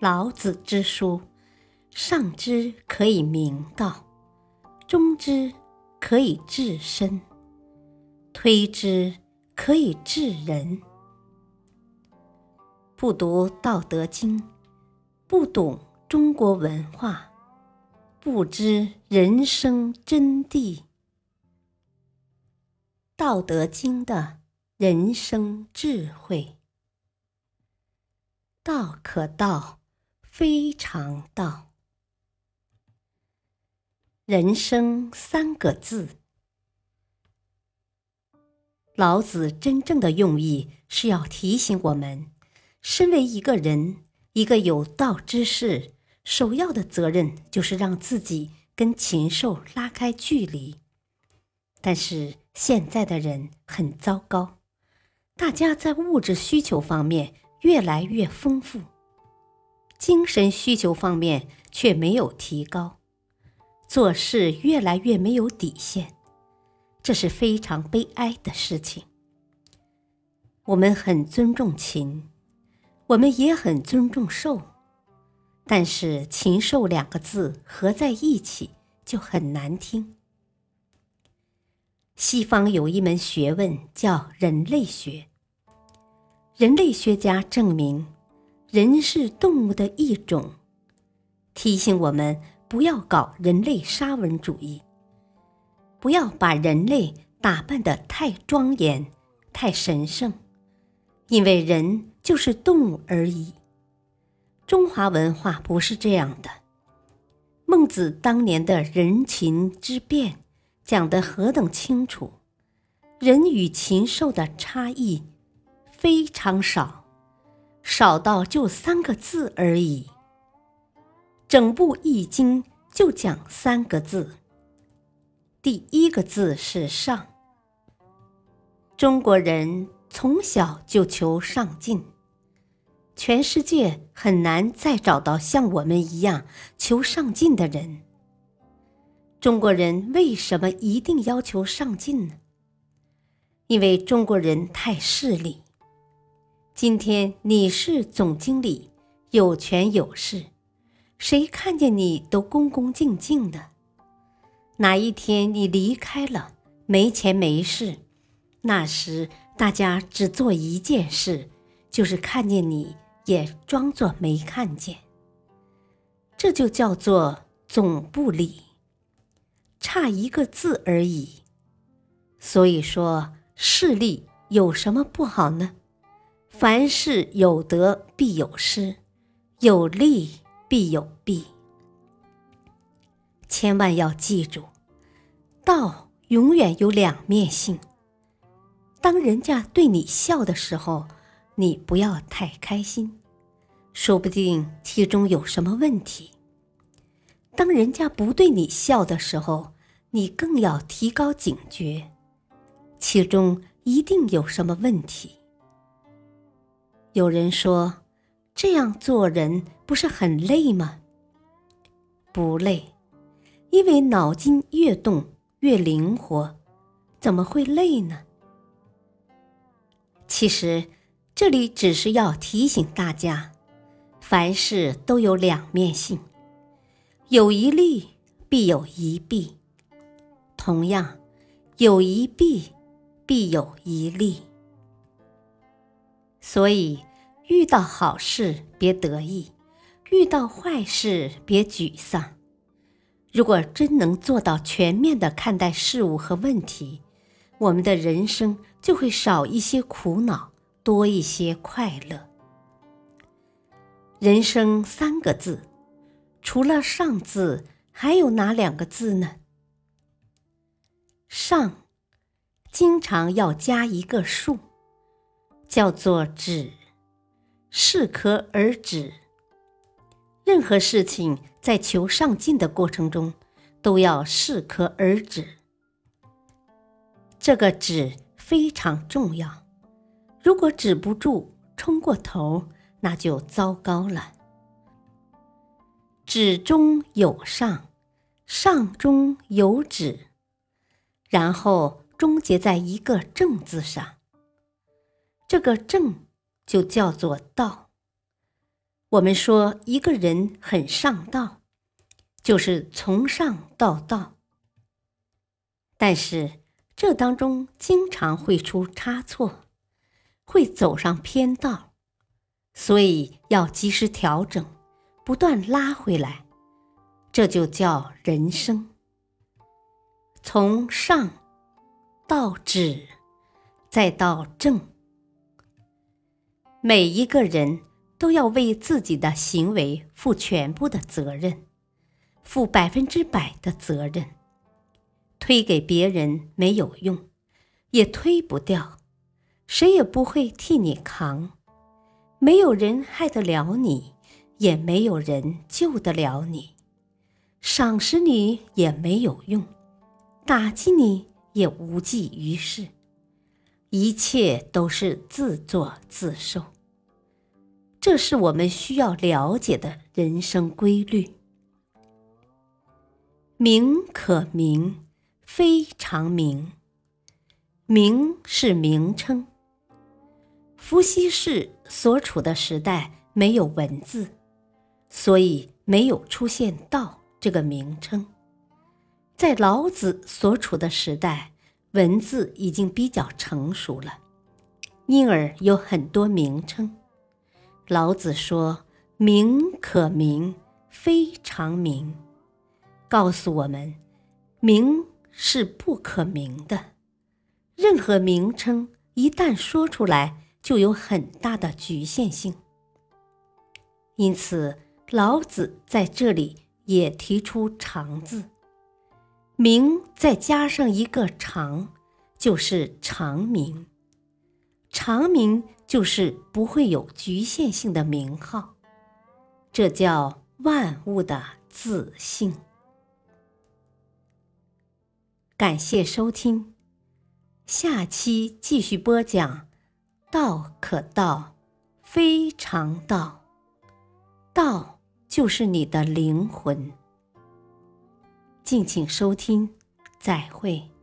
老子之书，上之可以明道，中之可以治身，推之可以治人。不读《道德经》，不懂中国文化，不知人生真谛。《道德经》的人生智慧：道可道。非常道，人生三个字。老子真正的用意是要提醒我们，身为一个人，一个有道之士，首要的责任就是让自己跟禽兽拉开距离。但是现在的人很糟糕，大家在物质需求方面越来越丰富。精神需求方面却没有提高，做事越来越没有底线，这是非常悲哀的事情。我们很尊重禽，我们也很尊重兽，但是“禽兽”两个字合在一起就很难听。西方有一门学问叫人类学，人类学家证明。人是动物的一种，提醒我们不要搞人类沙文主义，不要把人类打扮得太庄严、太神圣，因为人就是动物而已。中华文化不是这样的。孟子当年的人禽之辩讲得何等清楚，人与禽兽的差异非常少。少到就三个字而已。整部《易经》就讲三个字，第一个字是“上”。中国人从小就求上进，全世界很难再找到像我们一样求上进的人。中国人为什么一定要求上进呢？因为中国人太势利。今天你是总经理，有权有势，谁看见你都恭恭敬敬的。哪一天你离开了，没钱没势，那时大家只做一件事，就是看见你也装作没看见。这就叫做总不理，差一个字而已。所以说势利有什么不好呢？凡事有得必有失，有利必有弊。千万要记住，道永远有两面性。当人家对你笑的时候，你不要太开心，说不定其中有什么问题；当人家不对你笑的时候，你更要提高警觉，其中一定有什么问题。有人说，这样做人不是很累吗？不累，因为脑筋越动越灵活，怎么会累呢？其实，这里只是要提醒大家，凡事都有两面性，有一利必有一弊，同样，有一弊必有一利。所以，遇到好事别得意，遇到坏事别沮丧。如果真能做到全面的看待事物和问题，我们的人生就会少一些苦恼，多一些快乐。人生三个字，除了“上”字，还有哪两个字呢？“上”经常要加一个数。叫做止，适可而止。任何事情在求上进的过程中，都要适可而止。这个止非常重要，如果止不住，冲过头，那就糟糕了。止中有上，上中有止，然后终结在一个正字上。这个正就叫做道。我们说一个人很上道，就是从上到道。但是这当中经常会出差错，会走上偏道，所以要及时调整，不断拉回来。这就叫人生，从上到止，再到正。每一个人都要为自己的行为负全部的责任，负百分之百的责任。推给别人没有用，也推不掉，谁也不会替你扛。没有人害得了你，也没有人救得了你。赏识你也没有用，打击你也无济于事，一切都是自作自受。这是我们需要了解的人生规律。名可名，非常名。名是名称。伏羲氏所处的时代没有文字，所以没有出现道。这个名称，在老子所处的时代，文字已经比较成熟了，因而有很多名称。老子说：“名可名，非常名。”告诉我们，名是不可名的。任何名称一旦说出来，就有很大的局限性。因此，老子在这里。也提出“常”字，名再加上一个“常”，就是常名。常名就是不会有局限性的名号，这叫万物的自性。感谢收听，下期继续播讲：道可道，非常道。道。就是你的灵魂。敬请收听，再会。